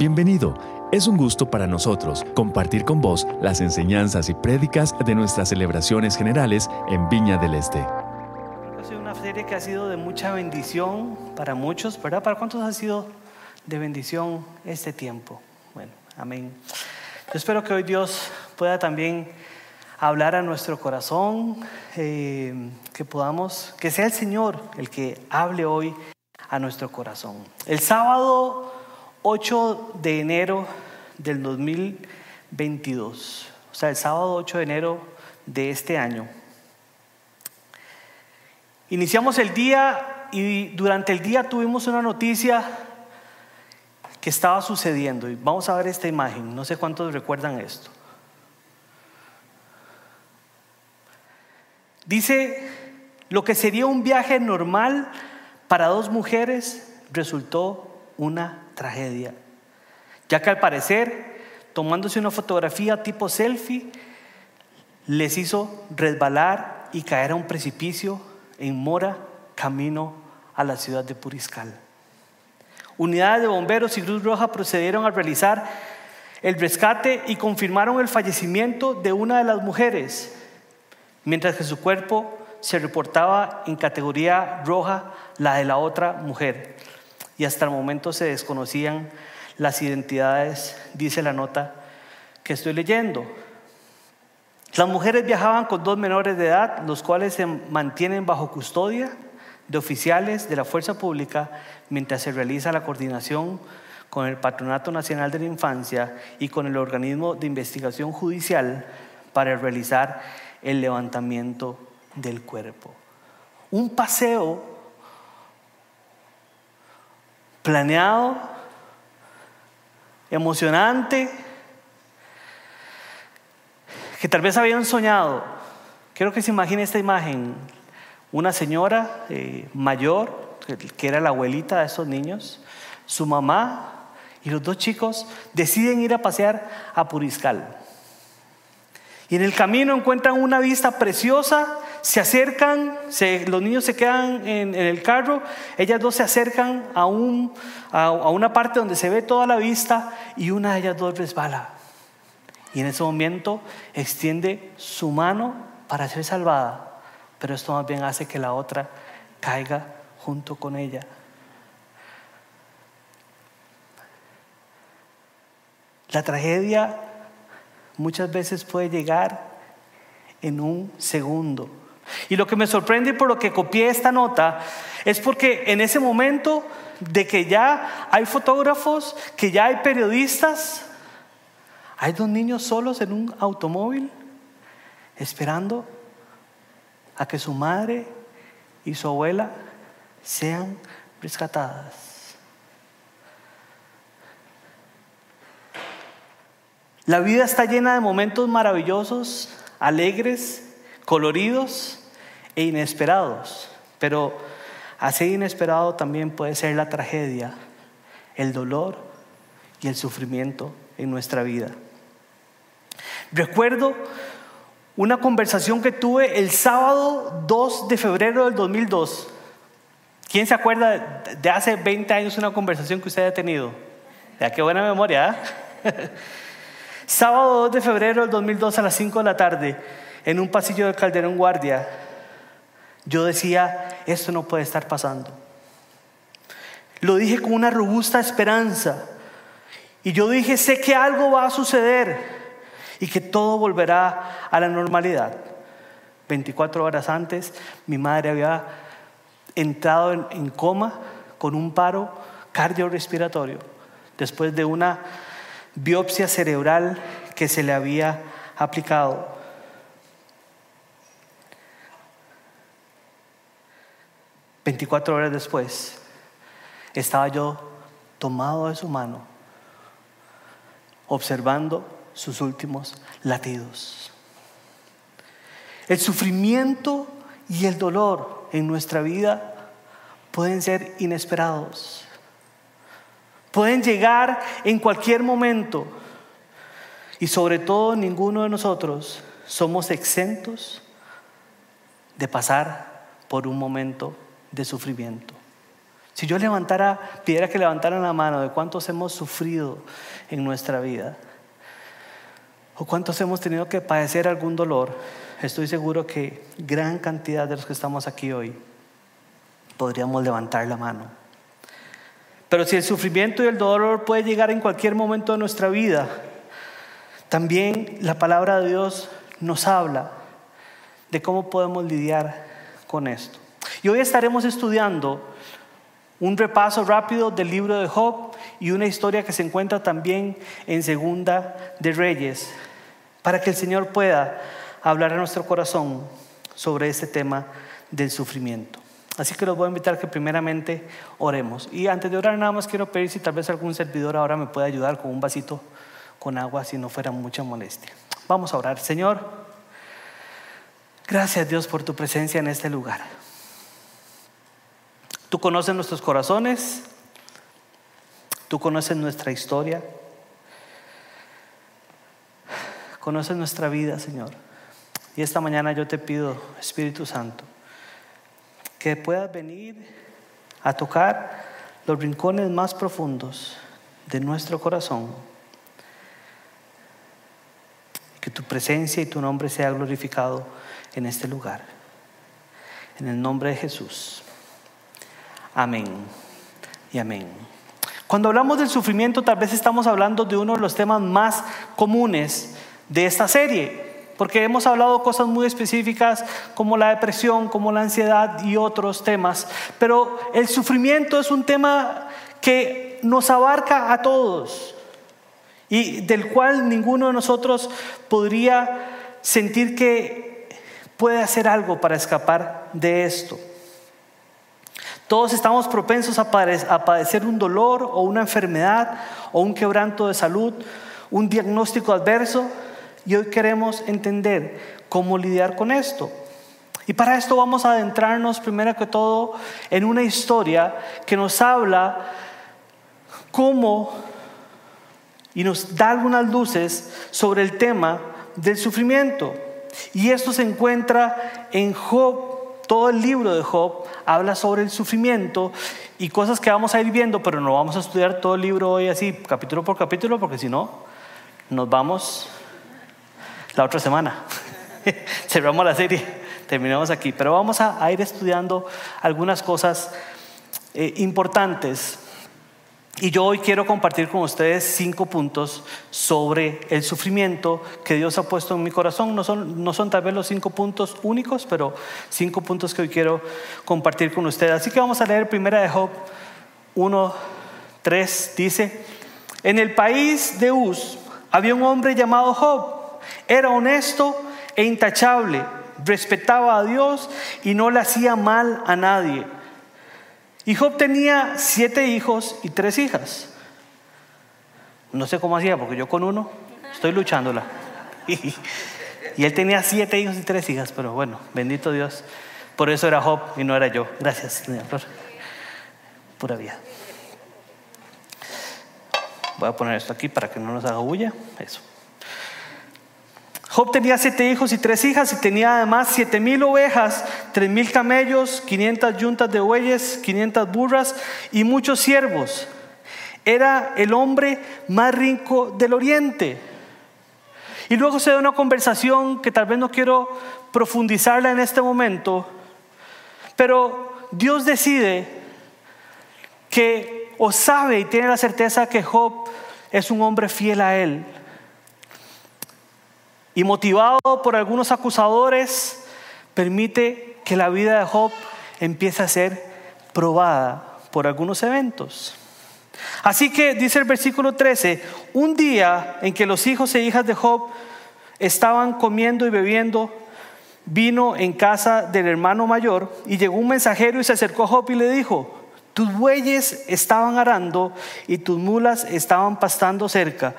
Bienvenido. Es un gusto para nosotros compartir con vos las enseñanzas y prédicas de nuestras celebraciones generales en Viña del Este. Ha sido una serie que ha sido de mucha bendición para muchos, ¿verdad? ¿Para cuántos ha sido de bendición este tiempo? Bueno, amén. Yo espero que hoy Dios pueda también hablar a nuestro corazón, eh, que podamos, que sea el Señor el que hable hoy a nuestro corazón. El sábado 8 de enero del 2022, o sea, el sábado 8 de enero de este año, iniciamos el día y durante el día tuvimos una noticia que estaba sucediendo. Y vamos a ver esta imagen, no sé cuántos recuerdan esto. Dice, lo que sería un viaje normal para dos mujeres resultó una tragedia, ya que al parecer, tomándose una fotografía tipo selfie, les hizo resbalar y caer a un precipicio en Mora, camino a la ciudad de Puriscal. Unidades de bomberos y Cruz Roja procedieron a realizar el rescate y confirmaron el fallecimiento de una de las mujeres, mientras que su cuerpo se reportaba en categoría roja la de la otra mujer. Y hasta el momento se desconocían las identidades, dice la nota que estoy leyendo. Las mujeres viajaban con dos menores de edad, los cuales se mantienen bajo custodia de oficiales de la fuerza pública mientras se realiza la coordinación con el Patronato Nacional de la Infancia y con el organismo de investigación judicial para realizar el levantamiento del cuerpo. Un paseo planeado, emocionante, que tal vez habían soñado. Quiero que se imagine esta imagen. Una señora eh, mayor, que era la abuelita de esos niños, su mamá y los dos chicos deciden ir a pasear a Puriscal. Y en el camino encuentran una vista preciosa, se acercan, los niños se quedan en, el carro, ellas dos se acercan a, un, a, una parte donde se ve toda la vista y una de ellas dos resbala. Y en ese momento extiende su mano para ser salvada, pero esto más bien hace que la otra caiga junto con ella. La tragedia muchas veces puede llegar en un segundo. Y lo que me sorprende y por lo que copié esta nota es porque en ese momento de que ya hay fotógrafos, que ya hay periodistas, hay dos niños solos en un automóvil esperando a que su madre y su abuela sean rescatadas. La vida está llena de momentos maravillosos, alegres, coloridos e inesperados. Pero así inesperado también puede ser la tragedia, el dolor y el sufrimiento en nuestra vida. Recuerdo una conversación que tuve el sábado 2 de febrero del 2002. ¿Quién se acuerda de hace 20 años una conversación que usted ha tenido? Ya qué buena memoria. ¿eh? Sábado 2 de febrero del 2002 a las 5 de la tarde, en un pasillo de Calderón Guardia, yo decía, esto no puede estar pasando. Lo dije con una robusta esperanza. Y yo dije, sé que algo va a suceder y que todo volverá a la normalidad. 24 horas antes, mi madre había entrado en, coma con un paro cardiorrespiratorio después de una biopsia cerebral que se le había aplicado. Veinticuatro horas después, estaba yo tomado de su mano, observando sus últimos latidos. El sufrimiento y el dolor en nuestra vida pueden ser inesperados. Pueden llegar en cualquier momento. Y sobre todo ninguno de nosotros somos exentos de pasar por un momento de sufrimiento. Si yo levantara, pidiera que levantaran la mano de cuántos hemos sufrido en nuestra vida, o cuántos hemos tenido que padecer algún dolor, estoy seguro que gran cantidad de los que estamos aquí hoy podríamos levantar la mano. Pero si el sufrimiento y el dolor puede llegar en cualquier momento de nuestra vida, también la palabra de Dios nos habla de cómo podemos lidiar con esto. Y hoy estaremos estudiando un repaso rápido del libro de Job y una historia que se encuentra también en Segunda de Reyes, para que el Señor pueda hablar a nuestro corazón sobre este tema del sufrimiento. Así que los voy a invitar que primeramente oremos. Y antes de orar nada más quiero pedir si tal vez algún servidor ahora me puede ayudar con un vasito con agua si no fuera mucha molestia. Vamos a orar. Señor, gracias Dios por tu presencia en este lugar. Tú conoces nuestros corazones, tú conoces nuestra historia, conoces nuestra vida, Señor. Y esta mañana yo te pido, Espíritu Santo, que puedas venir a tocar los rincones más profundos de nuestro corazón. Que tu presencia y tu nombre sea glorificado en este lugar. En el nombre de Jesús. Amén y amén. Cuando hablamos del sufrimiento, tal vez estamos hablando de uno de los temas más comunes de esta serie, porque hemos hablado cosas muy específicas como la depresión, como la ansiedad y otros temas, pero el sufrimiento es un tema que nos abarca a todos y del cual ninguno de nosotros podría sentir que puede hacer algo para escapar de esto. Todos estamos propensos a padecer un dolor o una enfermedad o un quebranto de salud, un diagnóstico adverso y hoy queremos entender cómo lidiar con esto. Y para esto vamos a adentrarnos primero que todo en una historia que nos habla cómo y nos da algunas luces sobre el tema del sufrimiento. Y esto se encuentra en Job, todo el libro de Job habla sobre el sufrimiento y cosas que vamos a ir viendo, pero no vamos a estudiar todo el libro hoy así, capítulo por capítulo, porque si no, nos vamos la otra semana. Cerramos la serie, terminamos aquí, pero vamos a, ir estudiando algunas cosas eh, importantes. Y yo hoy quiero compartir con ustedes cinco puntos sobre el sufrimiento que Dios ha puesto en mi corazón. No son, tal vez los cinco puntos únicos, pero cinco puntos que hoy quiero compartir con ustedes. Así que vamos a leer primera de Job 1, 3. Dice, en el país de Uz había un hombre llamado Job era honesto e intachable, respetaba a Dios y no le hacía mal a nadie. Y Job tenía siete hijos y tres hijas. No sé cómo hacía, porque yo con uno estoy luchándola. Y, él tenía siete hijos y tres hijas, pero bueno, bendito Dios. Por eso era Job y no era yo. Gracias, Señor. Pura vida. Voy a poner esto aquí para que no nos haga bulla. Eso. Job tenía siete hijos y tres hijas y tenía además siete mil ovejas, tres mil camellos, quinientas yuntas de bueyes, quinientas burras y muchos siervos. Era el hombre más rico del oriente. Y luego se da una conversación que tal vez no quiero profundizarla en este momento, pero Dios decide que o sabe y tiene la certeza que Job es un hombre fiel a él y motivado por algunos acusadores, permite que la vida de Job empiece a ser probada por algunos eventos. Así que dice el versículo 13, un día en que los hijos e hijas de Job estaban comiendo y bebiendo vino en casa del hermano mayor y llegó un mensajero y se acercó a Job y le dijo, tus bueyes estaban arando y tus mulas estaban pastando cerca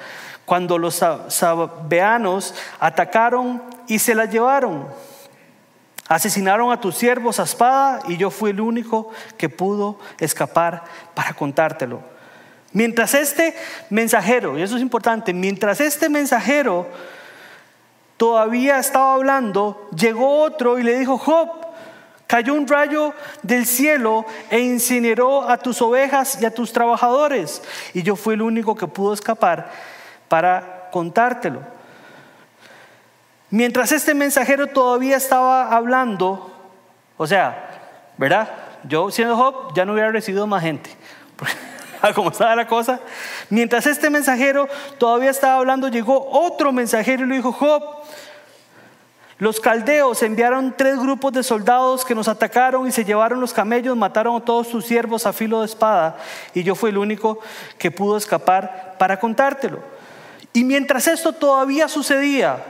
cuando los sabeanos atacaron y se la llevaron. Asesinaron a tus siervos a espada y yo fui el único que pudo escapar para contártelo. Mientras este mensajero, y eso es importante, mientras este mensajero todavía estaba hablando, llegó otro y le dijo, Job, Cayó un rayo del cielo e incineró a tus ovejas y a tus trabajadores. Y yo fui el único que pudo escapar para contártelo. Mientras este mensajero todavía estaba hablando, o sea, ¿verdad? Yo siendo Job ya no hubiera recibido más gente. Como estaba la cosa. Mientras este mensajero todavía estaba hablando, llegó otro mensajero y le dijo, Job, los caldeos enviaron tres grupos de soldados que nos atacaron y se llevaron los camellos, mataron a todos sus siervos a filo de espada y yo fui el único que pudo escapar para contártelo. Y mientras esto todavía sucedía,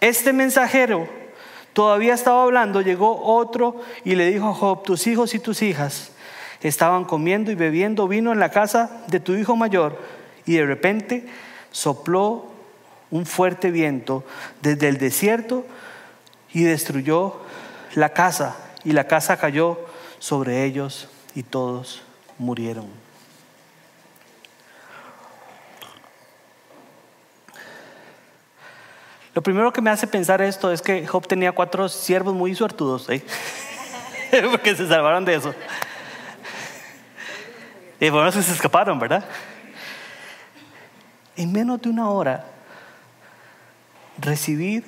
este mensajero todavía estaba hablando, llegó otro y le dijo a Job, tus hijos y tus hijas estaban comiendo y bebiendo vino en la casa de tu hijo mayor y de repente sopló un fuerte viento desde el desierto y destruyó la casa y la casa cayó sobre ellos y todos murieron. Lo primero que me hace pensar esto es que Job tenía cuatro siervos muy suertudos, ¿eh? porque se salvaron de eso. Y bueno, se escaparon, ¿verdad? En menos de una hora, recibir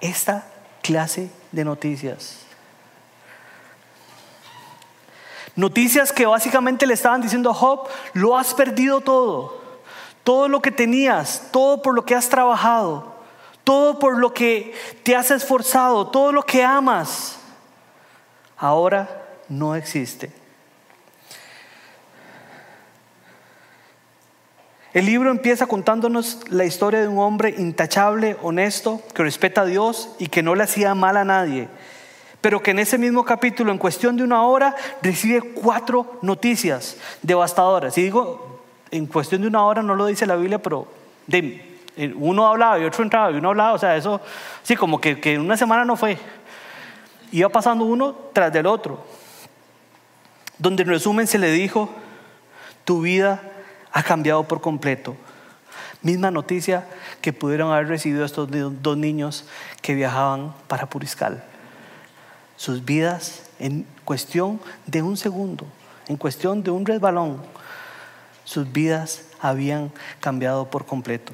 esta clase de noticias. Noticias que básicamente le estaban diciendo a Job, lo has perdido todo, todo lo que tenías, todo por lo que has trabajado, todo por lo que te has esforzado, todo lo que amas, ahora no existe. El libro empieza contándonos la historia de un hombre intachable, honesto, que respeta a Dios y que no le hacía mal a nadie. Pero que en ese mismo capítulo, en cuestión de una hora, recibe cuatro noticias devastadoras. Y digo, en cuestión de una hora no lo dice la Biblia, pero uno hablaba y otro entraba y uno hablaba. O sea, eso, sí, como que, que una semana no fue. Iba pasando uno tras del otro. Donde en resumen se le dijo, tu vida ha cambiado por completo. Misma noticia que pudieron haber recibido estos dos niños que viajaban para Puriscal. Sus vidas en cuestión de un segundo, en cuestión de un resbalón, sus vidas habían cambiado por completo.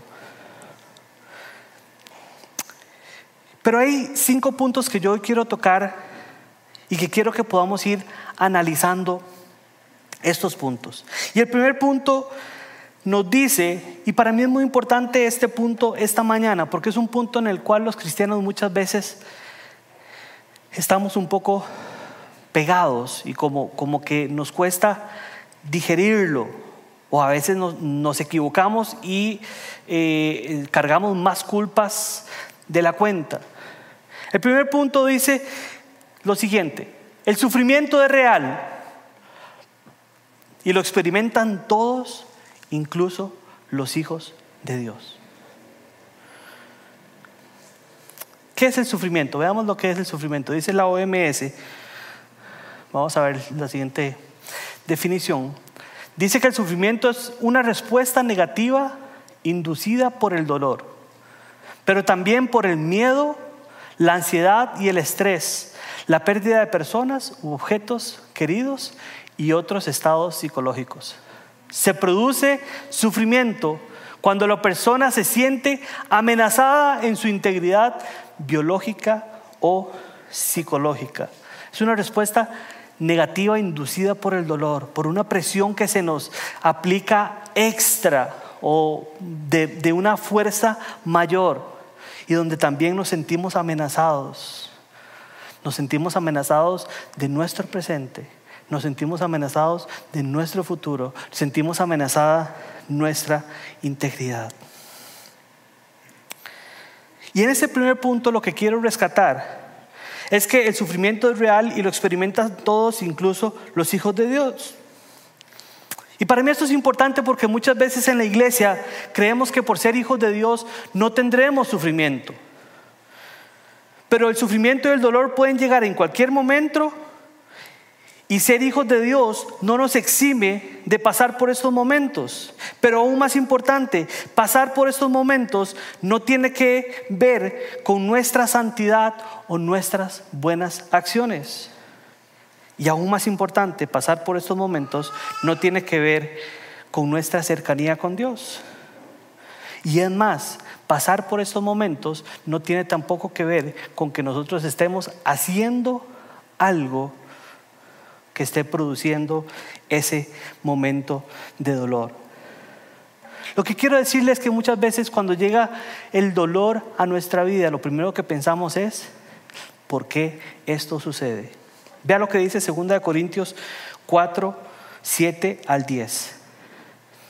Pero hay cinco puntos que yo quiero tocar y que quiero que podamos ir analizando estos puntos. Y el primer punto nos dice, y para mí es muy importante este punto esta mañana, porque es un punto en el cual los cristianos muchas veces estamos un poco pegados y como, como que nos cuesta digerirlo, o a veces nos, equivocamos y eh, cargamos más culpas de la cuenta. El primer punto dice lo siguiente, el sufrimiento es real, y lo experimentan todos, incluso los hijos de Dios. ¿Qué es el sufrimiento? Veamos lo que es el sufrimiento. Dice la OMS, vamos a ver la siguiente definición. Dice que el sufrimiento es una respuesta negativa inducida por el dolor, pero también por el miedo, la ansiedad y el estrés, la pérdida de personas u objetos queridos y otros estados psicológicos. Se produce sufrimiento cuando la persona se siente amenazada en su integridad biológica o psicológica. Es una respuesta negativa inducida por el dolor, por una presión que se nos aplica extra o de, de una fuerza mayor y donde también nos sentimos amenazados. Nos sentimos amenazados de nuestro presente nos sentimos amenazados de nuestro futuro, sentimos amenazada nuestra integridad. Y en ese primer punto lo que quiero rescatar es que el sufrimiento es real y lo experimentan todos, incluso los hijos de Dios. Y para mí esto es importante porque muchas veces en la iglesia creemos que por ser hijos de Dios no tendremos sufrimiento. Pero el sufrimiento y el dolor pueden llegar en cualquier momento y ser hijos de Dios no nos exime de pasar por estos momentos. Pero aún más importante, pasar por estos momentos no tiene que ver con nuestra santidad o nuestras buenas acciones. Y aún más importante, pasar por estos momentos no tiene que ver con nuestra cercanía con Dios. Y es más, pasar por estos momentos no tiene tampoco que ver con que nosotros estemos haciendo algo que esté produciendo ese momento de dolor. Lo que quiero decirles es que muchas veces cuando llega el dolor a nuestra vida, lo primero que pensamos es, ¿por qué esto sucede? Vea lo que dice 2 Corintios 4, 7 al 10.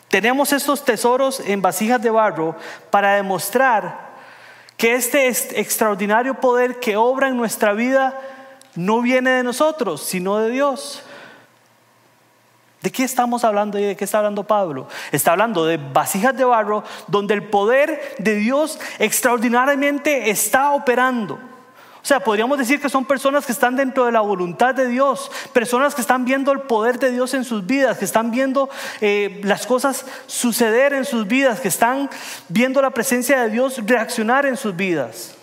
Tenemos estos tesoros en vasijas de barro para demostrar que este extraordinario poder que obra en nuestra vida no viene de nosotros, sino de Dios. ¿De qué estamos hablando y de qué está hablando Pablo? Está hablando de vasijas de barro donde el poder de Dios extraordinariamente está operando. O sea, podríamos decir que son personas que están dentro de la voluntad de Dios, personas que están viendo el poder de Dios en sus vidas, que están viendo eh, las cosas suceder en sus vidas, que están viendo la presencia de Dios reaccionar en sus vidas.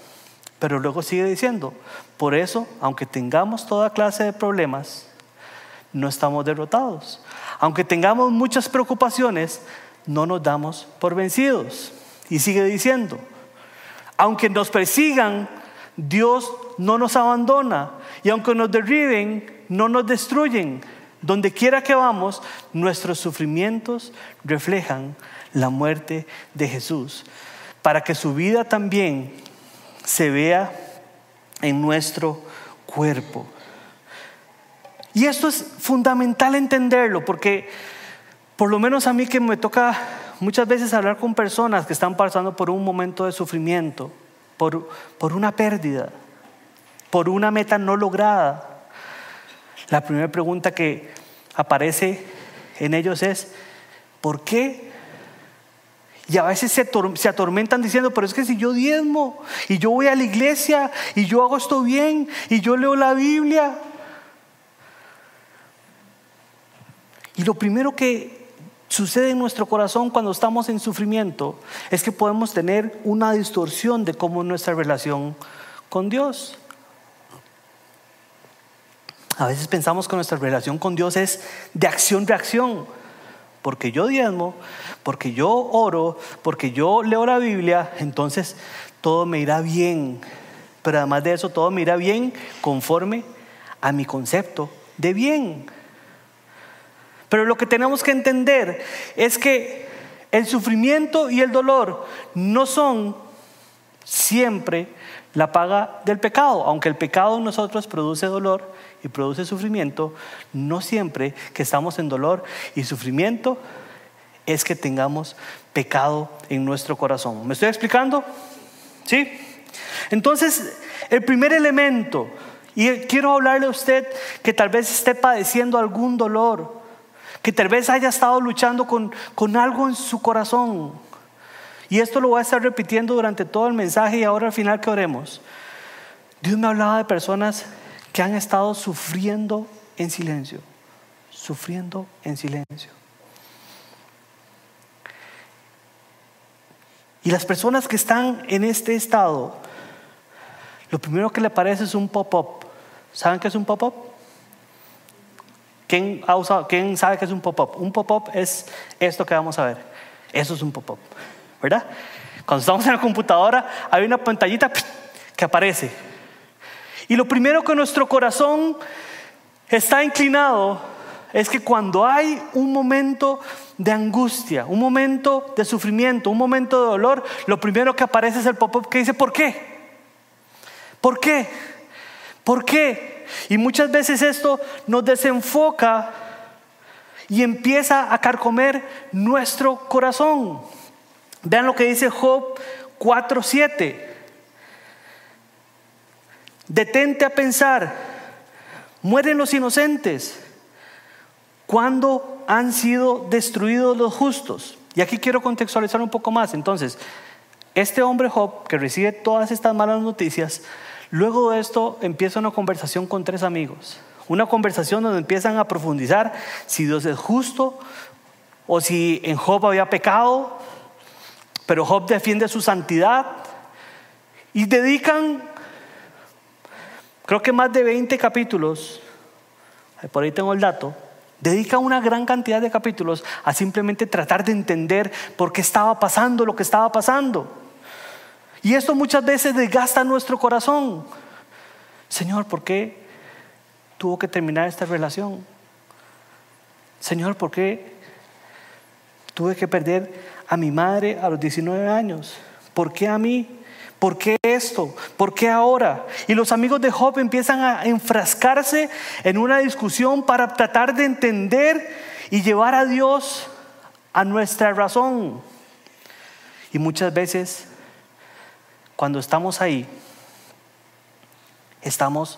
Pero luego sigue diciendo, por eso, aunque tengamos toda clase de problemas, no estamos derrotados. Aunque tengamos muchas preocupaciones, no nos damos por vencidos. Y sigue diciendo, aunque nos persigan, Dios no nos abandona. Y aunque nos derriben, no nos destruyen. Donde quiera que vamos, nuestros sufrimientos reflejan la muerte de Jesús, para que su vida también se vea en nuestro cuerpo. Y esto es fundamental entenderlo, porque por lo menos a mí que me toca muchas veces hablar con personas que están pasando por un momento de sufrimiento, por, por una pérdida, por una meta no lograda, la primera pregunta que aparece en ellos es, ¿por qué? Y a veces se, se, atormentan diciendo, pero es que si yo diezmo y yo voy a la iglesia y yo hago esto bien y yo leo la Biblia, Y lo primero que sucede en nuestro corazón cuando estamos en sufrimiento es que podemos tener una distorsión de cómo es nuestra relación con Dios. A veces pensamos que nuestra relación con Dios es de acción-reacción. Porque yo diezmo, porque yo oro, porque yo leo la Biblia, entonces todo me irá bien. Pero además de eso, todo me irá bien conforme a mi concepto de bien. Pero lo que tenemos que entender es que el sufrimiento y el dolor no son siempre la paga del pecado. Aunque el pecado en nosotros produce dolor y produce sufrimiento, no siempre que estamos en dolor y sufrimiento es que tengamos pecado en nuestro corazón. ¿Me estoy explicando? ¿Sí? Entonces, el primer elemento, y quiero hablarle a usted que tal vez esté padeciendo algún dolor, que tal vez haya estado luchando con, con algo en su corazón. Y esto lo voy a estar repitiendo durante todo el mensaje y ahora al final que oremos. Dios me hablaba de personas que han estado sufriendo en silencio, sufriendo en silencio. Y las personas que están en este estado, lo primero que le parece es un pop-up. ¿Saben qué es un pop-up? ¿Quién, sabe qué es un pop-up? Un pop-up es esto que vamos a ver. Eso es un pop-up, ¿verdad? Cuando estamos en la computadora hay una pantallita que aparece. Y lo primero que nuestro corazón está inclinado es que cuando hay un momento de angustia, un momento de sufrimiento, un momento de dolor, lo primero que aparece es el pop-up que dice, ¿por qué? ¿Por qué? ¿Por qué? Y muchas veces esto nos desenfoca y empieza a carcomer nuestro corazón. Vean lo que dice Job 4:7. Detente a pensar, mueren los inocentes cuando han sido destruidos los justos. Y aquí quiero contextualizar un poco más. Entonces, este hombre Job, que recibe todas estas malas noticias, Luego de esto empieza una conversación con tres amigos. Una conversación donde empiezan a profundizar si Dios es justo o si en Job había pecado, pero Job defiende su santidad y dedican, creo que más de 20 capítulos, por ahí tengo el dato, dedica una gran cantidad de capítulos a simplemente tratar de entender por qué estaba pasando lo que estaba pasando. Y esto muchas veces desgasta nuestro corazón. Señor, ¿por qué tuvo que terminar esta relación? Señor, ¿por qué tuve que perder a mi madre a los 19 años? ¿Por qué a mí? ¿Por qué esto? ¿Por qué ahora? Y los amigos de Job empiezan a enfrascarse en una discusión para tratar de entender y llevar a Dios a nuestra razón. Y muchas veces, cuando estamos ahí, estamos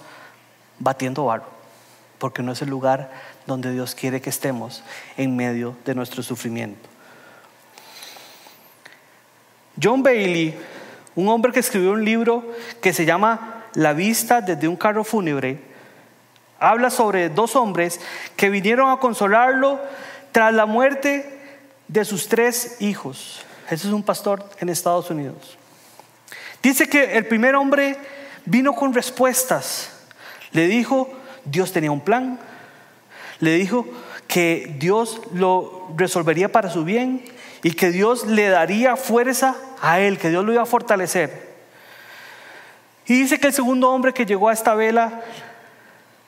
batiendo barro, porque no es el lugar donde Dios quiere que estemos en medio de nuestro sufrimiento. John Bailey un hombre que escribió un libro que se llama La vista desde un carro fúnebre, habla sobre dos hombres que vinieron a consolarlo tras la muerte de sus tres hijos. Ese es un pastor en Estados Unidos. Dice que el primer hombre vino con respuestas. Le dijo, Dios tenía un plan. Le dijo que Dios lo resolvería para su bien y que Dios le daría fuerza a él, que Dios lo iba a fortalecer. Y dice que el segundo hombre que llegó a esta vela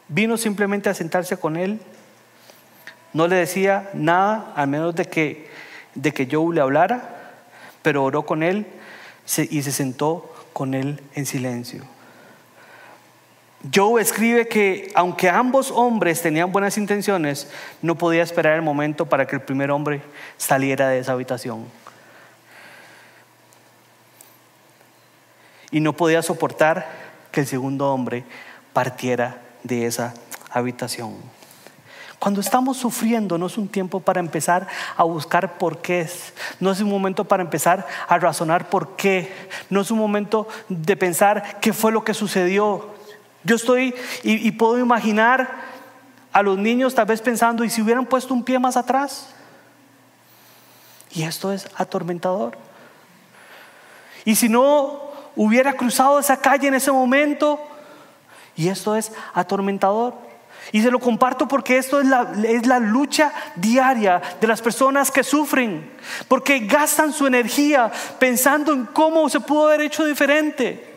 vino simplemente a sentarse con él. No le decía nada, al menos de que, de que Joe le hablara, pero oró con él y se sentó con él en silencio. Joe escribe que aunque ambos hombres tenían buenas intenciones, no podía esperar el momento para que el primer hombre saliera de esa habitación. Y no podía soportar que el segundo hombre partiera de esa habitación. Cuando estamos sufriendo no es un tiempo para empezar a buscar por qué, no es un momento para empezar a razonar por qué, no es un momento de pensar qué fue lo que sucedió, yo estoy y, puedo imaginar a los niños tal vez pensando, ¿y si hubieran puesto un pie más atrás? Y esto es atormentador. Y si no hubiera cruzado esa calle en ese momento, y esto es atormentador. Y se lo comparto porque esto es la, es la, lucha diaria de las personas que sufren, porque gastan su energía pensando en cómo se pudo haber hecho diferente,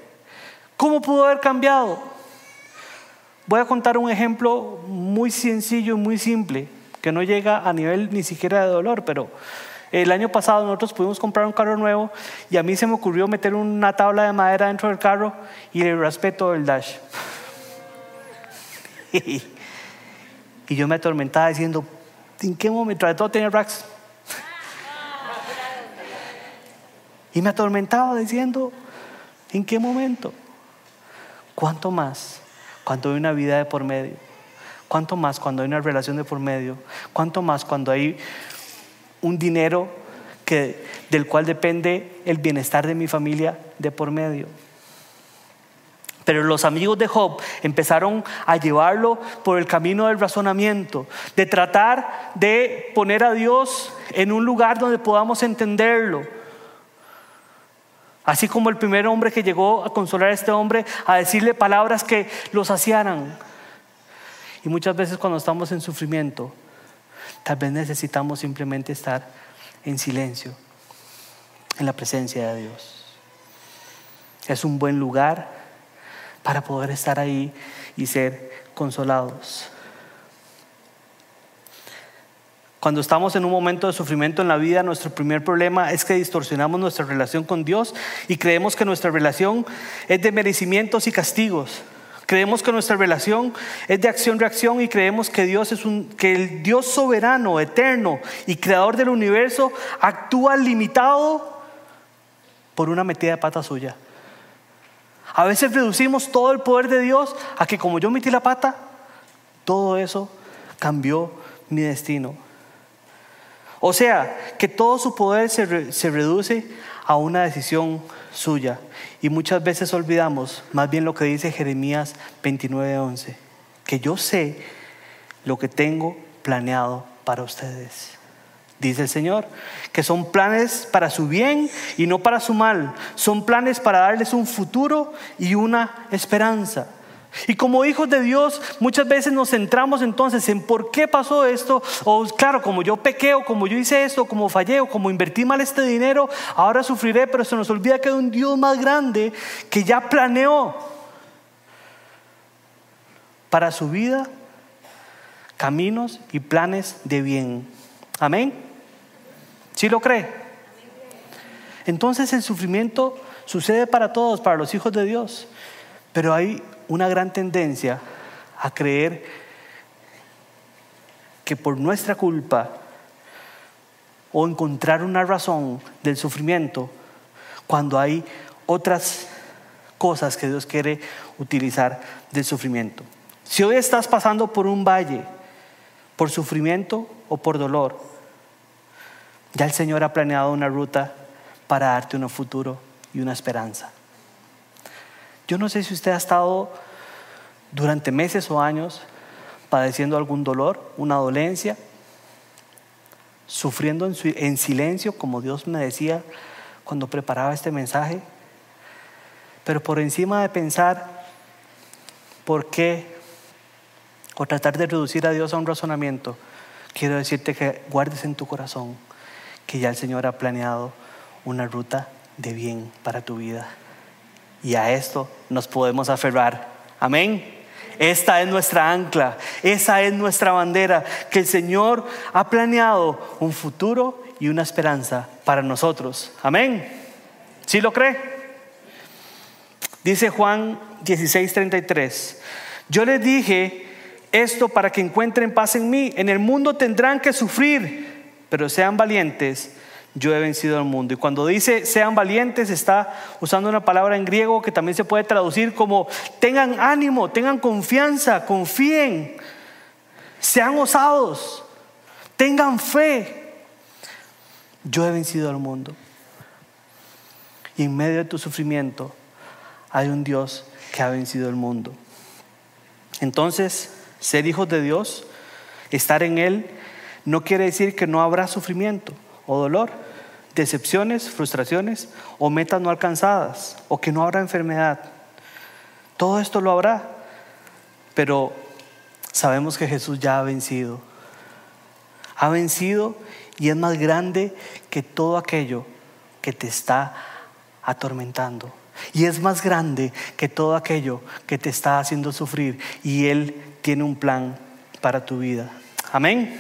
cómo pudo haber cambiado. Voy a contar un ejemplo muy sencillo y muy simple, que no llega a nivel ni siquiera de dolor, pero el año pasado nosotros pudimos comprar un carro nuevo y a mí se me ocurrió meter una tabla de madera dentro del carro y le raspé todo el dash. y yo me atormentaba diciendo, ¿en qué momento? De todo tenía racks. y me atormentaba diciendo, ¿en qué momento? ¿Cuánto más? cuando hay una vida de por medio? ¿Cuánto más cuando hay una relación de por medio? ¿Cuánto más cuando hay un dinero que, del cual depende el bienestar de mi familia de por medio? Pero los amigos de Job empezaron a llevarlo por el camino del razonamiento, de tratar de poner a Dios en un lugar donde podamos entenderlo Así como el primer hombre que llegó a consolar a este hombre, a decirle palabras que los saciaran. Y muchas veces cuando estamos en sufrimiento, tal vez necesitamos simplemente estar en silencio, en la presencia de Dios. Es un buen lugar para poder estar ahí y ser consolados. Cuando estamos en un momento de sufrimiento en la vida, nuestro primer problema es que distorsionamos nuestra relación con Dios y creemos que nuestra relación es de merecimientos y castigos. Creemos que nuestra relación es de acción-reacción y creemos que Dios es un que el Dios soberano, eterno y creador del universo actúa limitado por una metida de pata suya. A veces reducimos todo el poder de Dios a que como yo metí la pata, todo eso cambió mi destino. O sea, que todo su poder se, reduce a una decisión suya. Y muchas veces olvidamos más bien lo que dice Jeremías 29:11, que yo sé lo que tengo planeado para ustedes. Dice el Señor, que son planes para su bien y no para su mal. Son planes para darles un futuro y una esperanza. Y como hijos de Dios, muchas veces nos centramos entonces en por qué pasó esto, o claro, como yo pequé, o como yo hice esto, como fallé, o como invertí mal este dinero, ahora sufriré, pero se nos olvida que hay un Dios más grande que ya planeó para su vida caminos y planes de bien. Amén. ¿Sí lo cree? Entonces el sufrimiento sucede para todos, para los hijos de Dios, pero hay una gran tendencia a creer que por nuestra culpa o encontrar una razón del sufrimiento cuando hay otras cosas que Dios quiere utilizar del sufrimiento. Si hoy estás pasando por un valle, por sufrimiento o por dolor, ya el Señor ha planeado una ruta para darte un futuro y una esperanza. Yo no sé si usted ha estado durante meses o años padeciendo algún dolor, una dolencia, sufriendo en, silencio, como Dios me decía cuando preparaba este mensaje, pero por encima de pensar por qué o tratar de reducir a Dios a un razonamiento, quiero decirte que guardes en tu corazón que ya el Señor ha planeado una ruta de bien para tu vida. Y a esto nos podemos aferrar. Amén. Esta es nuestra ancla, esa es nuestra bandera, que el Señor ha planeado un futuro y una esperanza para nosotros. Amén. ¿Sí lo cree? Dice Juan 16:33, yo les dije esto para que encuentren paz en mí. En el mundo tendrán que sufrir, pero sean valientes yo he vencido al mundo. Y cuando dice sean valientes, está usando una palabra en griego que también se puede traducir como tengan ánimo, tengan confianza, confíen, sean osados, tengan fe. Yo he vencido al mundo. Y en medio de tu sufrimiento hay un Dios que ha vencido el mundo. Entonces, ser hijos de Dios, estar en Él, no quiere decir que no habrá sufrimiento o dolor, decepciones, frustraciones o metas no alcanzadas o que no habrá enfermedad. Todo esto lo habrá, pero sabemos que Jesús ya ha vencido. Ha vencido y es más grande que todo aquello que te está atormentando. Y es más grande que todo aquello que te está haciendo sufrir. Y Él tiene un plan para tu vida. Amén.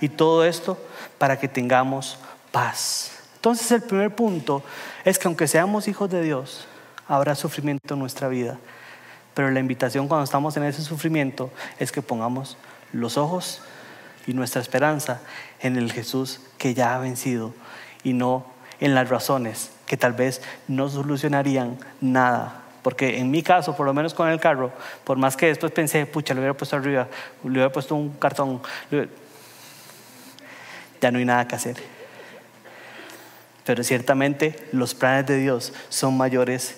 Y todo esto para que tengamos paz. Entonces el primer punto es que aunque seamos hijos de Dios, habrá sufrimiento en nuestra vida. Pero la invitación cuando estamos en ese sufrimiento es que pongamos los ojos y nuestra esperanza en el Jesús que ya ha vencido y no en las razones que tal vez no solucionarían nada. Porque en mi caso, por lo menos con el carro, por más que después pensé, pucha, le hubiera puesto arriba, le hubiera puesto un cartón, ya no hay nada que hacer pero ciertamente los planes de Dios son mayores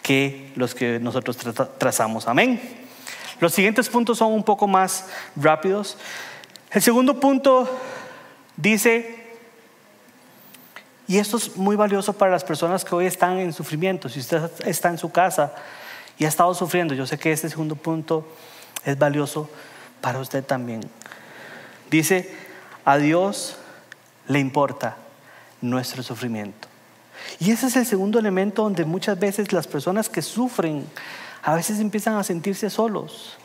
que los que nosotros trazamos. Amén. Los siguientes puntos son un poco más rápidos. El segundo punto dice, y esto es muy valioso para las personas que hoy están en sufrimiento, si usted está en su casa y ha estado sufriendo, yo sé que este segundo punto es valioso para usted también. Dice, a Dios le importa nuestro sufrimiento. Y ese es el segundo elemento donde muchas veces las personas que sufren a veces empiezan a sentirse solos.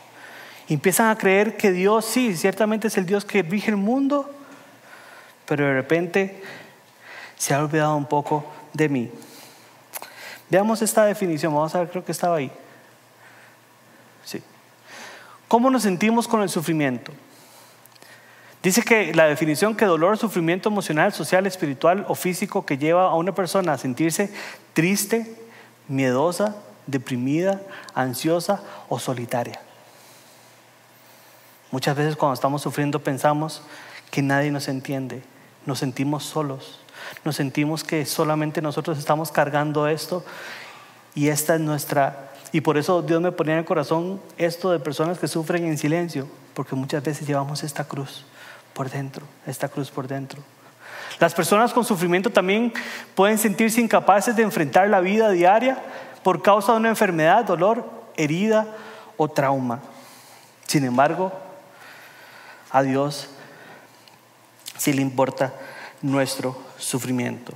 Empiezan a creer que Dios sí, ciertamente es el Dios que rige el mundo, pero de repente se ha olvidado un poco de mí. Veamos esta definición, vamos a ver, creo que estaba ahí. Sí. ¿Cómo nos sentimos con el sufrimiento? Dice que la definición que dolor, sufrimiento emocional, social, espiritual o físico que lleva a una persona a sentirse triste, miedosa, deprimida, ansiosa o solitaria. Muchas veces cuando estamos sufriendo pensamos que nadie nos entiende, nos sentimos solos, nos sentimos que solamente nosotros estamos cargando esto y esta es nuestra... Y por eso Dios me ponía en el corazón esto de personas que sufren en silencio, porque muchas veces llevamos esta cruz por dentro, esta cruz por dentro. Las personas con sufrimiento también pueden sentirse incapaces de enfrentar la vida diaria por causa de una enfermedad, dolor, herida o trauma. Sin embargo, a Dios sí le importa nuestro sufrimiento.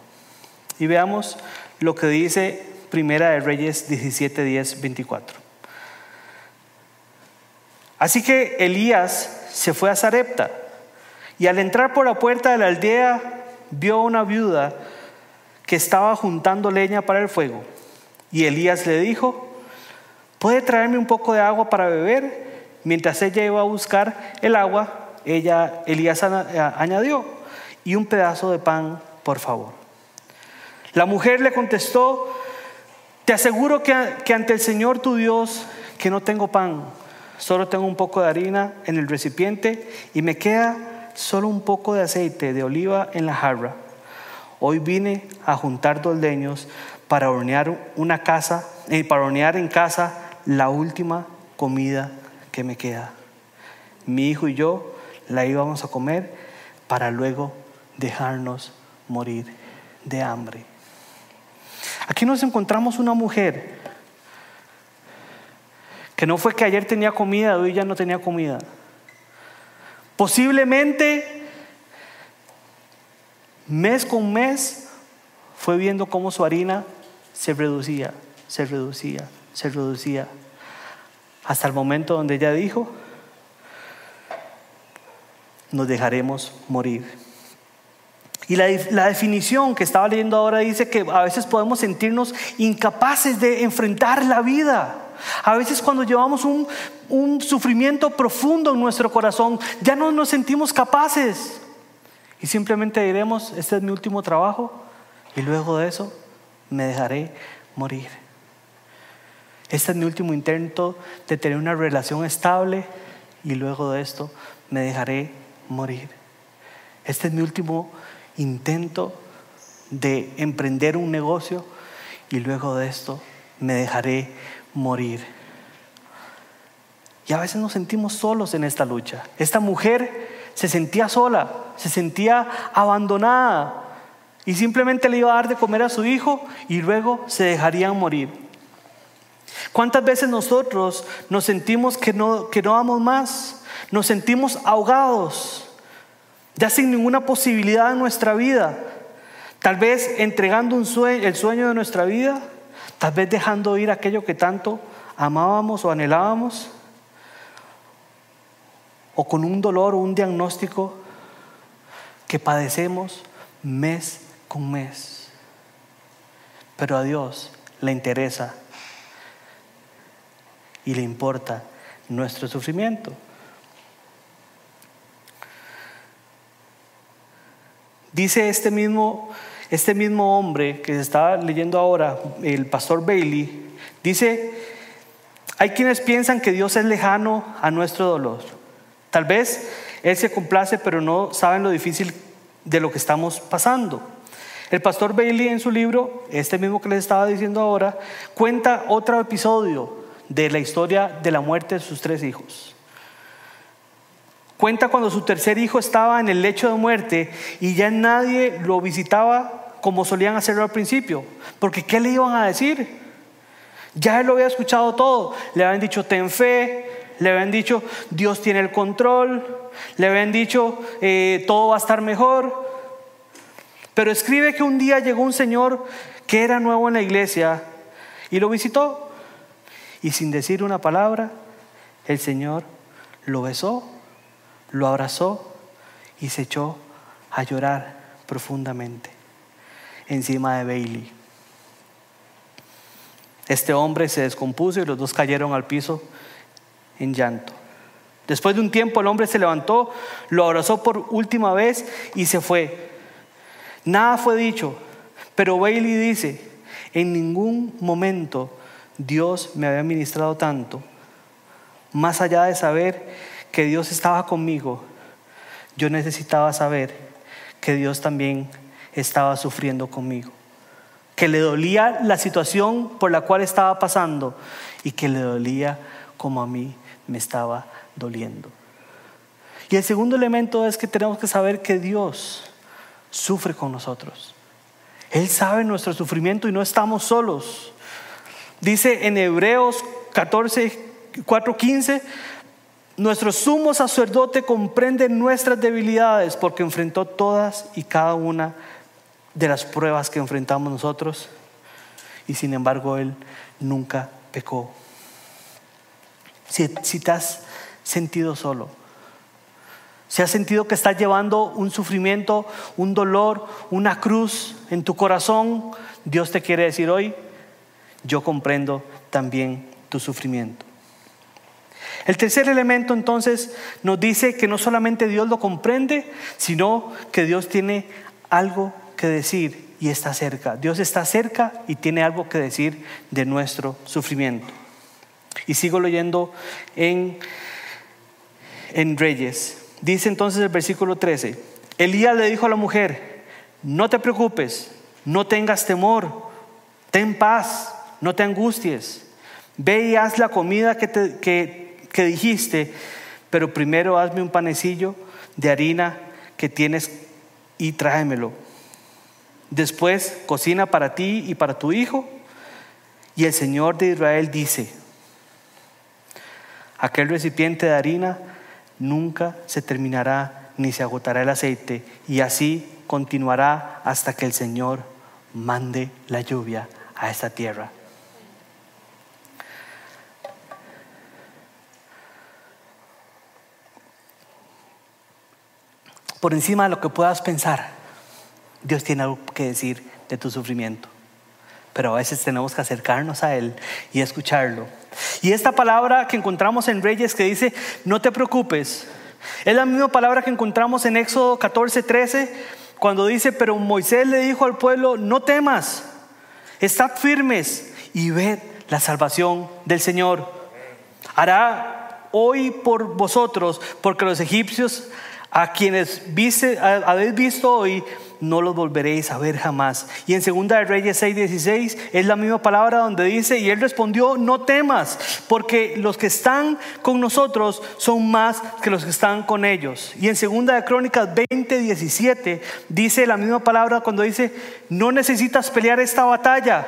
Y veamos lo que dice Primera de Reyes 17, 10, 24. Así que Elías se fue a Sarepta y al entrar por la puerta de la aldea vio a una viuda que estaba juntando leña para el fuego. Y Elías le dijo, ¿puede traerme un poco de agua para beber? Mientras ella iba a buscar el agua, ella, Elías añadió, y un pedazo de pan, por favor. La mujer le contestó, te aseguro que, ante el Señor tu Dios, que no tengo pan, solo tengo un poco de harina en el recipiente y me queda solo un poco de aceite de oliva en la jarra. Hoy vine a juntar dos leños para hornear una casa, eh, para hornear en casa la última comida que me queda. Mi hijo y yo la íbamos a comer para luego dejarnos morir de hambre. Aquí nos encontramos una mujer que no fue que ayer tenía comida, hoy ya no tenía comida. Posiblemente mes con mes fue viendo cómo su harina se reducía, se reducía, se reducía, hasta el momento donde ella dijo, nos dejaremos morir. Y la, la, definición que estaba leyendo ahora dice que a veces podemos sentirnos incapaces de enfrentar la vida. A veces cuando llevamos un, un sufrimiento profundo en nuestro corazón, ya no nos sentimos capaces. Y simplemente diremos, este es mi último trabajo y luego de eso me dejaré morir. Este es mi último intento de tener una relación estable y luego de esto me dejaré morir. Este es mi último intento de emprender un negocio y luego de esto me dejaré morir. Y a veces nos sentimos solos en esta lucha. Esta mujer se sentía sola, se sentía abandonada y simplemente le iba a dar de comer a su hijo y luego se dejarían morir. ¿Cuántas veces nosotros nos sentimos que no, que no vamos más? Nos sentimos ahogados, ya sin ninguna posibilidad en nuestra vida. Tal vez entregando el sueño de nuestra vida, tal vez dejando ir aquello que tanto amábamos o anhelábamos, o con un dolor o un diagnóstico que padecemos mes con mes. Pero a Dios le interesa y le importa nuestro sufrimiento. Dice este mismo, este mismo hombre que se está leyendo ahora, el pastor Bailey, dice, hay quienes piensan que Dios es lejano a nuestro dolor. Tal vez Él se complace, pero no saben lo difícil de lo que estamos pasando. El pastor Bailey en su libro, este mismo que les estaba diciendo ahora, cuenta otro episodio de la historia de la muerte de sus tres hijos. Cuenta cuando su tercer hijo estaba en el lecho de muerte y ya nadie lo visitaba como solían hacerlo al principio. Porque ¿qué le iban a decir? Ya él lo había escuchado todo. Le habían dicho, ten fe. Le habían dicho, Dios tiene el control. Le habían dicho, eh, todo va a estar mejor. Pero escribe que un día llegó un señor que era nuevo en la iglesia y lo visitó. Y sin decir una palabra, el Señor lo besó lo abrazó y se echó a llorar profundamente encima de Bailey. Este hombre se descompuso y los dos cayeron al piso en llanto. Después de un tiempo el hombre se levantó, lo abrazó por última vez y se fue. Nada fue dicho, pero Bailey dice, en ningún momento Dios me había ministrado tanto, más allá de saber que Dios estaba conmigo, yo necesitaba saber que Dios también estaba sufriendo conmigo, que le dolía la situación por la cual estaba pasando y que le dolía como a mí me estaba doliendo. Y el segundo elemento es que tenemos que saber que Dios sufre con nosotros. Él sabe nuestro sufrimiento y no estamos solos. Dice en Hebreos 14, 4:15, nuestro sumo sacerdote comprende nuestras debilidades porque enfrentó todas y cada una de las pruebas que enfrentamos nosotros y sin embargo Él nunca pecó. Si, te has sentido solo, si has sentido que estás llevando un sufrimiento, un dolor, una cruz en tu corazón, Dios te quiere decir hoy, yo comprendo también tu sufrimiento. El tercer elemento entonces nos dice que no solamente Dios lo comprende, sino que Dios tiene algo que decir y está cerca. Dios está cerca y tiene algo que decir de nuestro sufrimiento. Y sigo leyendo en, en Reyes. Dice entonces el versículo 13, Elías le dijo a la mujer, no te preocupes, no tengas temor, ten paz, no te angusties, ve y haz la comida que, que dijiste, pero primero hazme un panecillo de harina que tienes y tráemelo. Después cocina para ti y para tu hijo. Y el Señor de Israel dice, aquel recipiente de harina nunca se terminará ni se agotará el aceite y así continuará hasta que el Señor mande la lluvia a esta tierra. Por encima de lo que puedas pensar, Dios tiene algo que decir de tu sufrimiento. Pero a veces tenemos que acercarnos a Él y escucharlo. Y esta palabra que encontramos en Reyes que dice, no te preocupes, es la misma palabra que encontramos en Éxodo 14, 13, cuando dice, pero Moisés le dijo al pueblo, no temas, estad firmes y ved la salvación del Señor. Hará hoy por vosotros, porque los egipcios a quienes habéis visto hoy, no los volveréis a ver jamás. Y en Segunda de Reyes 6:16 es la misma palabra donde dice, y él respondió, no temas, porque los que están con nosotros son más que los que están con ellos. Y en Segunda de Crónicas 20:17 dice la misma palabra cuando dice, no necesitas pelear esta batalla.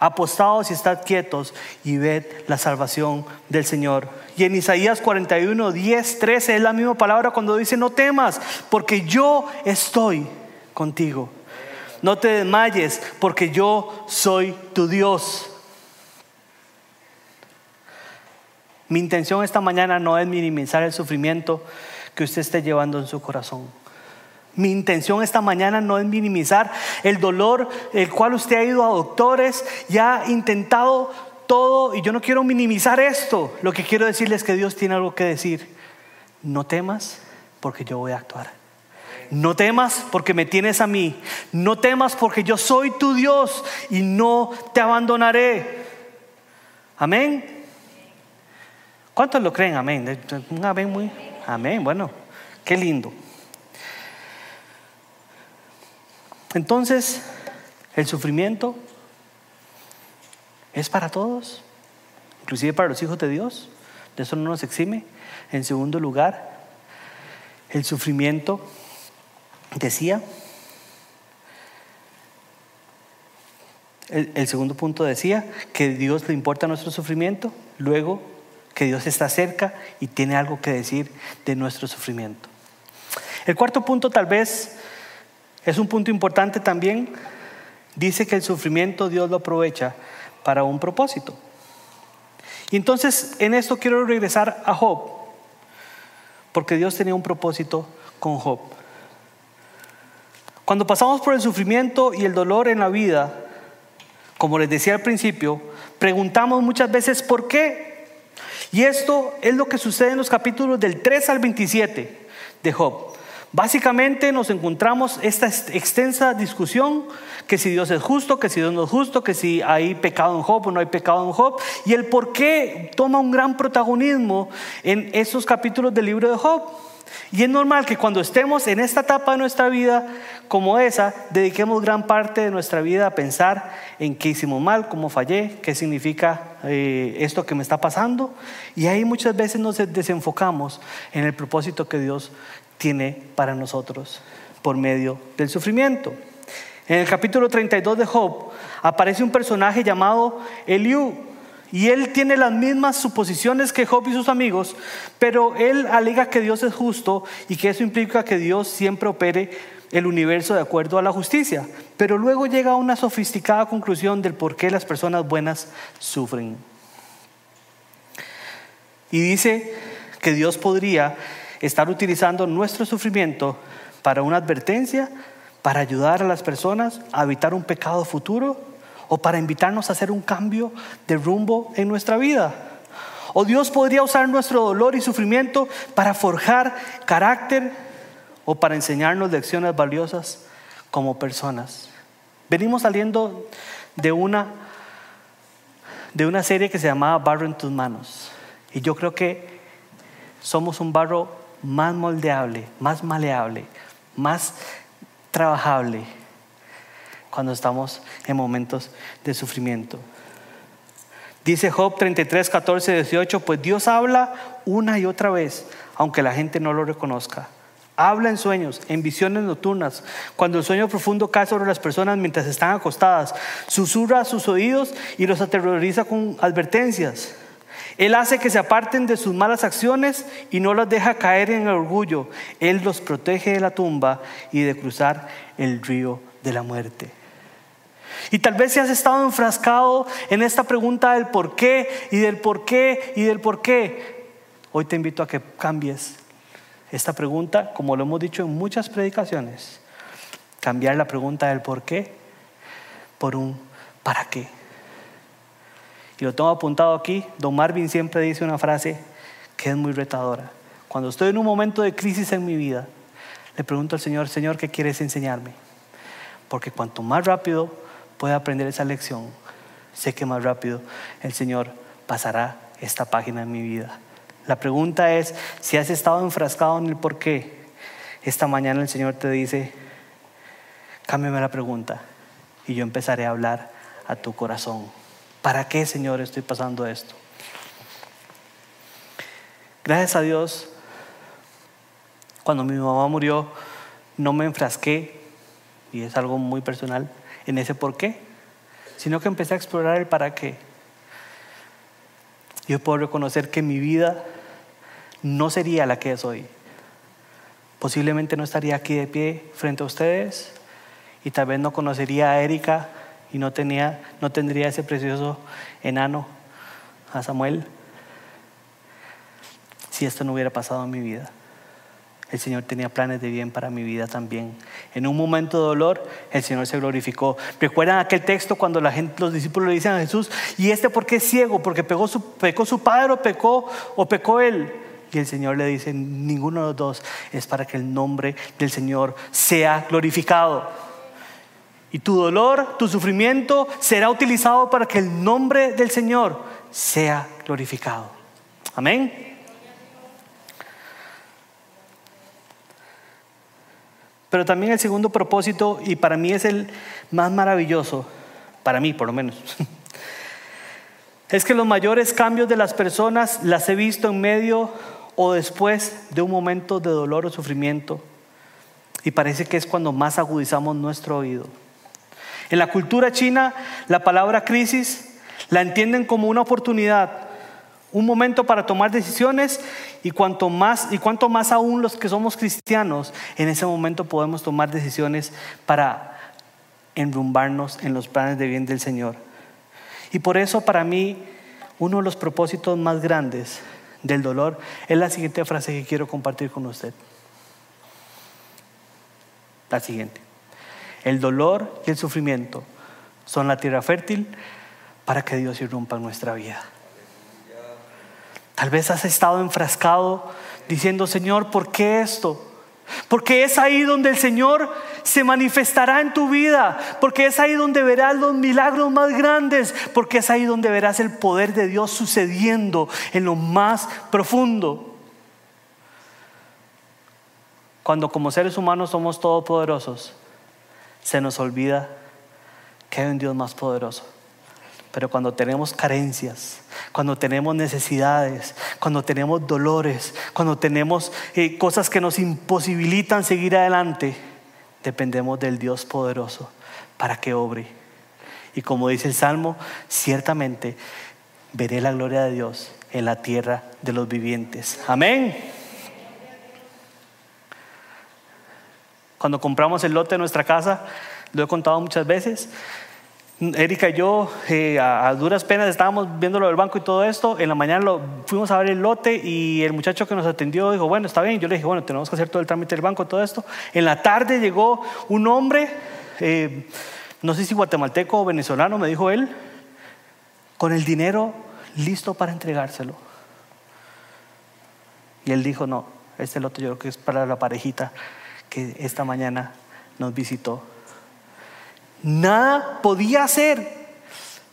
Apostados y estad quietos y ved la salvación del Señor. Y en Isaías 41, 10, 13 es la misma palabra cuando dice, no temas, porque yo estoy contigo. No te desmayes, porque yo soy tu Dios. Mi intención esta mañana no es minimizar el sufrimiento que usted esté llevando en su corazón. Mi intención esta mañana no es minimizar el dolor el cual usted ha ido a doctores y ha intentado todo y yo no quiero minimizar esto. Lo que quiero decirles es que Dios tiene algo que decir. No temas porque yo voy a actuar. No temas porque me tienes a mí. No temas porque yo soy tu Dios y no te abandonaré. Amén. ¿Cuántos lo creen? Amén. Un amén muy. Amén. Bueno, qué lindo. Entonces, el sufrimiento es para todos, inclusive para los hijos de Dios. De eso no nos exime. En segundo lugar, el sufrimiento, decía, el, segundo punto decía que Dios le importa nuestro sufrimiento, luego que Dios está cerca y tiene algo que decir de nuestro sufrimiento. El cuarto punto tal vez es un punto importante también. Dice que el sufrimiento Dios lo aprovecha para un propósito. Y entonces en esto quiero regresar a Job, porque Dios tenía un propósito con Job. Cuando pasamos por el sufrimiento y el dolor en la vida, como les decía al principio, preguntamos muchas veces por qué. Y esto es lo que sucede en los capítulos del 3 al 27 de Job. Básicamente nos encontramos esta extensa discusión que si Dios es justo, que si Dios no es justo, que si hay pecado en Job o no hay pecado en Job, y el por qué toma un gran protagonismo en estos capítulos del libro de Job. Y es normal que cuando estemos en esta etapa de nuestra vida como esa, dediquemos gran parte de nuestra vida a pensar en qué hicimos mal, cómo fallé, qué significa eh, esto que me está pasando. Y ahí muchas veces nos desenfocamos en el propósito que Dios tiene para nosotros por medio del sufrimiento. En el capítulo 32 de Job aparece un personaje llamado Eliú. Y él tiene las mismas suposiciones que Job y sus amigos, pero él alega que Dios es justo y que eso implica que Dios siempre opere el universo de acuerdo a la justicia. Pero luego llega a una sofisticada conclusión del por qué las personas buenas sufren. Y dice que Dios podría estar utilizando nuestro sufrimiento para una advertencia, para ayudar a las personas a evitar un pecado futuro o para invitarnos a hacer un cambio de rumbo en nuestra vida. O Dios podría usar nuestro dolor y sufrimiento para forjar carácter o para enseñarnos lecciones valiosas como personas. Venimos saliendo de una, de una serie que se llamaba Barro en tus manos. Y yo creo que somos un barro más moldeable, más maleable, más trabajable cuando estamos en momentos de sufrimiento. Dice Job 33, 14, 18, pues Dios habla una y otra vez, aunque la gente no lo reconozca. Habla en sueños, en visiones nocturnas, cuando el sueño profundo cae sobre las personas mientras están acostadas. Susurra a sus oídos y los aterroriza con advertencias. Él hace que se aparten de sus malas acciones y no las deja caer en el orgullo. Él los protege de la tumba y de cruzar el río de la muerte. Y tal vez si has estado enfrascado en esta pregunta del por qué y del por qué y del por qué, hoy te invito a que cambies esta pregunta, como lo hemos dicho en muchas predicaciones, cambiar la pregunta del por qué por un para qué. Y lo tengo apuntado aquí, don Marvin siempre dice una frase que es muy retadora. Cuando estoy en un momento de crisis en mi vida, le pregunto al Señor, Señor, ¿qué quieres enseñarme? Porque cuanto más rápido pueda aprender esa lección, sé que más rápido el Señor pasará esta página en mi vida. La pregunta es, si has estado enfrascado en el por qué, esta mañana el Señor te dice, cámbiame la pregunta y yo empezaré a hablar a tu corazón. ¿Para qué, Señor, estoy pasando esto? Gracias a Dios, cuando mi mamá murió, no me enfrasqué, y es algo muy personal, en ese por qué, sino que empecé a explorar el para qué. Yo puedo reconocer que mi vida no sería la que es hoy. Posiblemente no estaría aquí de pie frente a ustedes y tal vez no conocería a Erika y no, tenía, no tendría ese precioso enano, a Samuel, si esto no hubiera pasado en mi vida el Señor tenía planes de bien para mi vida también. En un momento de dolor, el Señor se glorificó. ¿Recuerdan aquel texto cuando la gente, los discípulos le dicen a Jesús, ¿y este por qué es ciego? ¿Porque pecó su, pecó su padre o pecó, o pecó él? Y el Señor le dice, ninguno de los dos es para que el nombre del Señor sea glorificado. Y tu dolor, tu sufrimiento será utilizado para que el nombre del Señor sea glorificado. Amén. Pero también el segundo propósito, y para mí es el más maravilloso, para mí por lo menos, es que los mayores cambios de las personas las he visto en medio o después de un momento de dolor o sufrimiento. Y parece que es cuando más agudizamos nuestro oído. En la cultura china, la palabra crisis la entienden como una oportunidad un momento para tomar decisiones y cuanto más y cuanto más aún los que somos cristianos, en ese momento podemos tomar decisiones para enrumbarnos en los planes de bien del Señor. Y por eso para mí uno de los propósitos más grandes del dolor es la siguiente frase que quiero compartir con usted. La siguiente. El dolor y el sufrimiento son la tierra fértil para que Dios irrumpa en nuestra vida. Tal vez has estado enfrascado diciendo, Señor, ¿por qué esto? Porque es ahí donde el Señor se manifestará en tu vida. Porque es ahí donde verás los milagros más grandes. Porque es ahí donde verás el poder de Dios sucediendo en lo más profundo. Cuando como seres humanos somos todopoderosos, se nos olvida que hay un Dios más poderoso. Pero cuando tenemos carencias, cuando tenemos necesidades, cuando tenemos dolores, cuando tenemos eh, cosas que nos imposibilitan seguir adelante, dependemos del Dios poderoso para que obre. Y como dice el Salmo, ciertamente veré la gloria de Dios en la tierra de los vivientes. Amén. Cuando compramos el lote de nuestra casa, lo he contado muchas veces, Erika y yo eh, a, duras penas estábamos viendo lo del banco y todo esto. En la mañana lo, fuimos a ver el lote y el muchacho que nos atendió dijo, bueno, está bien. Yo le dije, bueno, tenemos que hacer todo el trámite del banco, todo esto. En la tarde llegó un hombre, eh, no sé si guatemalteco o venezolano, me dijo él, con el dinero listo para entregárselo. Y él dijo, no, este lote yo creo que es para la parejita que esta mañana nos visitó. Nada podía hacer,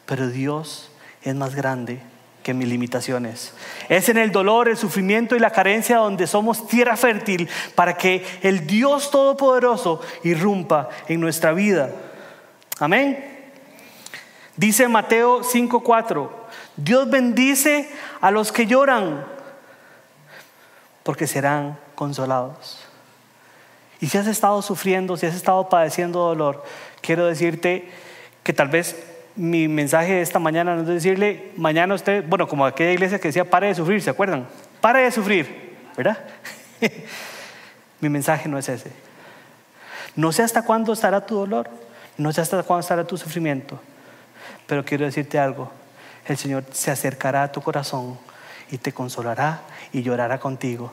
pero Dios es más grande que mis limitaciones. Es en el dolor, el sufrimiento y la carencia donde somos tierra fértil para que el Dios Todopoderoso irrumpa en nuestra vida. Amén. Dice Mateo 5:4, Dios bendice a los que lloran porque serán consolados. Y si has estado sufriendo, si has estado padeciendo dolor, quiero decirte que tal vez mi mensaje de esta mañana no es decirle, mañana usted, bueno, como aquella iglesia que decía, pare de sufrir, ¿se acuerdan? Pare de sufrir, ¿verdad? mi mensaje no es ese. No sé hasta cuándo estará tu dolor, no sé hasta cuándo estará tu sufrimiento, pero quiero decirte algo, el Señor se acercará a tu corazón y te consolará y llorará contigo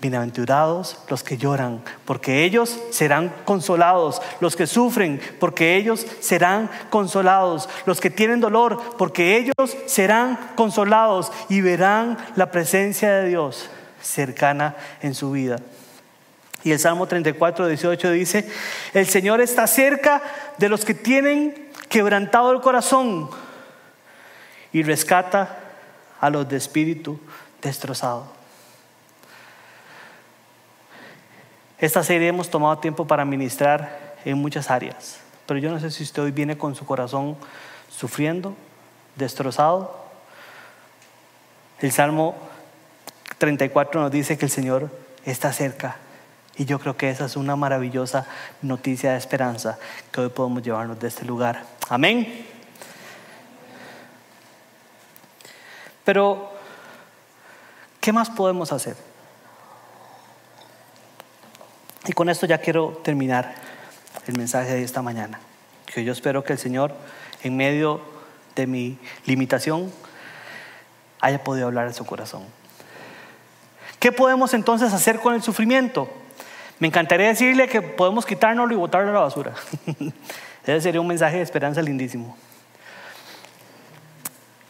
Bienaventurados los que lloran, porque ellos serán consolados. Los que sufren, porque ellos serán consolados. Los que tienen dolor, porque ellos serán consolados y verán la presencia de Dios cercana en su vida. Y el Salmo 34, 18 dice, el Señor está cerca de los que tienen quebrantado el corazón y rescata a los de espíritu destrozado. Esta serie hemos tomado tiempo para ministrar en muchas áreas, pero yo no sé si usted hoy viene con su corazón sufriendo, destrozado. El Salmo 34 nos dice que el Señor está cerca y yo creo que esa es una maravillosa noticia de esperanza que hoy podemos llevarnos de este lugar. Amén. Pero, ¿qué más podemos hacer? Y con esto ya quiero terminar el mensaje de esta mañana. Que yo espero que el Señor, en medio de mi limitación, haya podido hablar a su corazón. ¿Qué podemos entonces hacer con el sufrimiento? Me encantaría decirle que podemos quitárnoslo y botarlo a la basura. Ese sería un mensaje de esperanza lindísimo.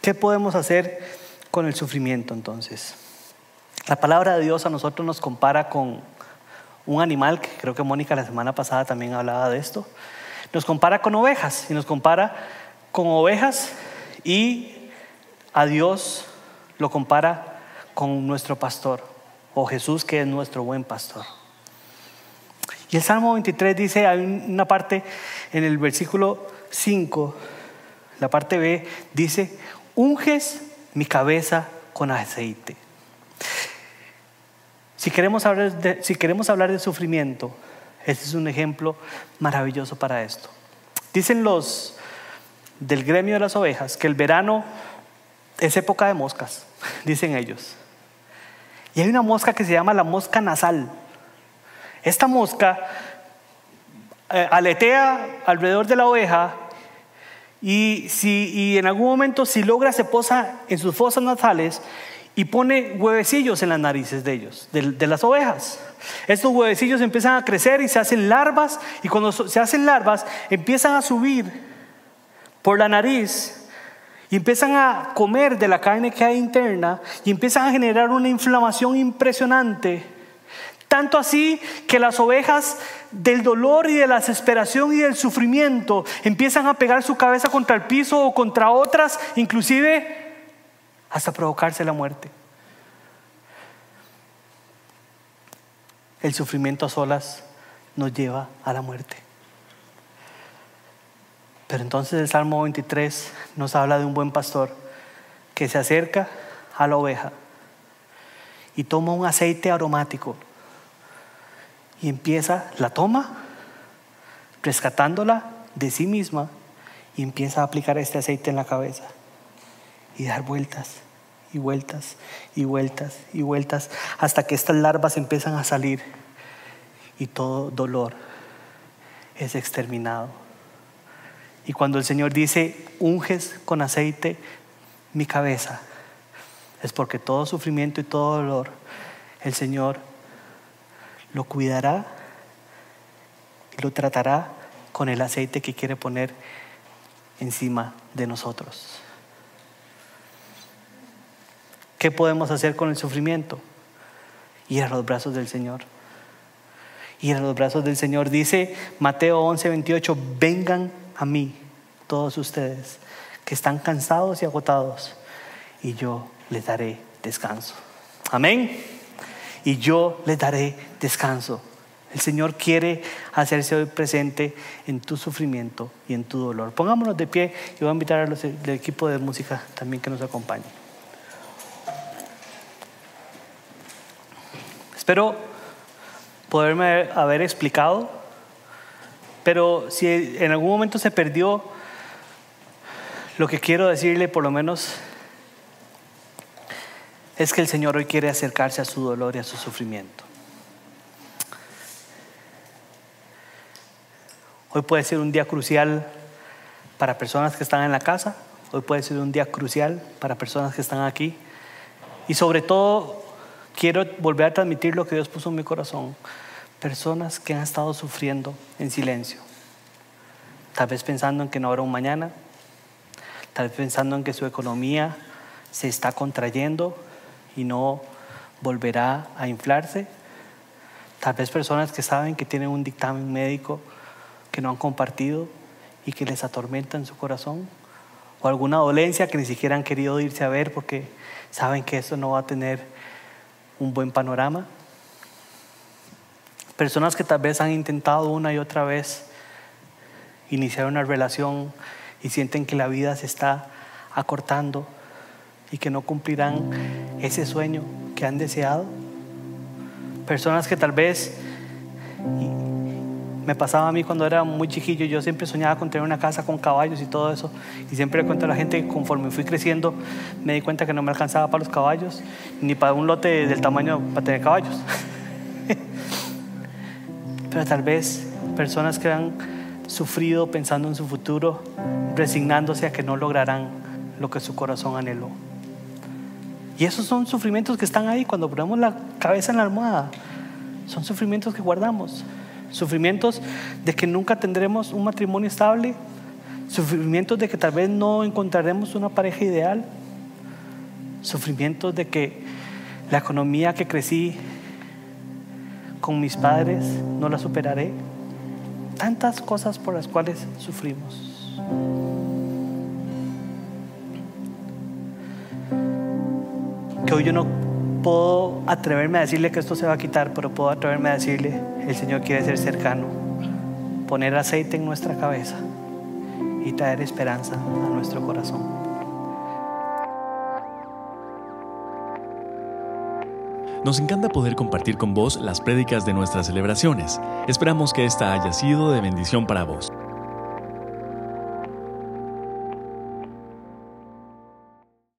¿Qué podemos hacer con el sufrimiento entonces? La palabra de Dios a nosotros nos compara con un animal, que creo que Mónica la semana pasada también hablaba de esto, nos compara con ovejas y nos compara con ovejas y a Dios lo compara con nuestro pastor o Jesús que es nuestro buen pastor. Y el Salmo 23 dice, hay una parte en el versículo 5, la parte B, dice, unges mi cabeza con aceite. Si queremos hablar de, si queremos hablar de sufrimiento, este es un ejemplo maravilloso para esto. Dicen los del gremio de las ovejas que el verano es época de moscas, dicen ellos. Y hay una mosca que se llama la mosca nasal. Esta mosca eh, aletea alrededor de la oveja y, si, y en algún momento si logra se posa en sus fosas nasales y pone huevecillos en las narices de ellos, de, las ovejas. Estos huevecillos empiezan a crecer y se hacen larvas y cuando se hacen larvas empiezan a subir por la nariz y empiezan a comer de la carne que hay interna y empiezan a generar una inflamación impresionante. Tanto así que las ovejas del dolor y de la desesperación y del sufrimiento empiezan a pegar su cabeza contra el piso o contra otras, inclusive hasta provocarse la muerte. El sufrimiento a solas nos lleva a la muerte. Pero entonces el Salmo 23 nos habla de un buen pastor que se acerca a la oveja y toma un aceite aromático y empieza, la toma, rescatándola de sí misma y empieza a aplicar este aceite en la cabeza y dar vueltas y vueltas y vueltas y vueltas hasta que estas larvas empiezan a salir y todo dolor es exterminado. Y cuando el Señor dice, unges con aceite mi cabeza, es porque todo sufrimiento y todo dolor, el Señor lo cuidará y lo tratará con el aceite que quiere poner encima de nosotros. ¿Qué podemos hacer con el sufrimiento? Ir a los brazos del Señor. Ir a los brazos del Señor. Dice Mateo 11, 28, vengan a mí todos ustedes que están cansados y agotados y yo les daré descanso. Amén. Y yo les daré descanso. El Señor quiere hacerse hoy presente en tu sufrimiento y en tu dolor. Pongámonos de pie y voy a invitar al equipo de música también que nos acompañe. Espero poderme haber explicado, pero si en algún momento se perdió, lo que quiero decirle por lo menos es que el Señor hoy quiere acercarse a su dolor y a su sufrimiento. Hoy puede ser un día crucial para personas que están en la casa, hoy puede ser un día crucial para personas que están aquí. Y sobre todo, quiero volver a transmitir lo que Dios puso en mi corazón. Personas que han estado sufriendo en silencio. Tal vez pensando en que no habrá un mañana. Tal vez pensando en que su economía se está contrayendo y no volverá a inflarse. Tal vez personas que saben que tienen un dictamen médico que no han compartido y que les atormenta en su corazón. O alguna dolencia que ni siquiera han querido irse a ver porque saben que eso no va a tener un buen panorama. Personas que tal vez han intentado una y otra vez iniciar una relación y sienten que la vida se está acortando y que no cumplirán ese sueño que han deseado. Personas que tal vez me pasaba a mí cuando era muy chiquillo, yo siempre soñaba con tener una casa con caballos y todo eso. Y siempre le cuento a la gente que conforme fui creciendo, me di cuenta que no me alcanzaba para los caballos, ni para un lote del tamaño para tener caballos. Pero tal vez personas que han sufrido pensando en su futuro, resignándose a que no lograrán lo que su corazón anheló. Y esos son sufrimientos que están ahí cuando ponemos la cabeza en la almohada. Son sufrimientos que guardamos. Sufrimientos de que nunca tendremos un matrimonio estable. Sufrimientos de que tal vez no encontraremos una pareja ideal. Sufrimientos de que la economía que crecí con mis padres no la superaré. Tantas cosas por las cuales sufrimos. Que hoy yo no puedo atreverme a decirle que esto se va a quitar, pero puedo atreverme a decirle, el Señor quiere ser cercano, poner aceite en nuestra cabeza y traer esperanza a nuestro corazón. Nos encanta poder compartir con vos las prédicas de nuestras celebraciones. Esperamos que esta haya sido de bendición para vos.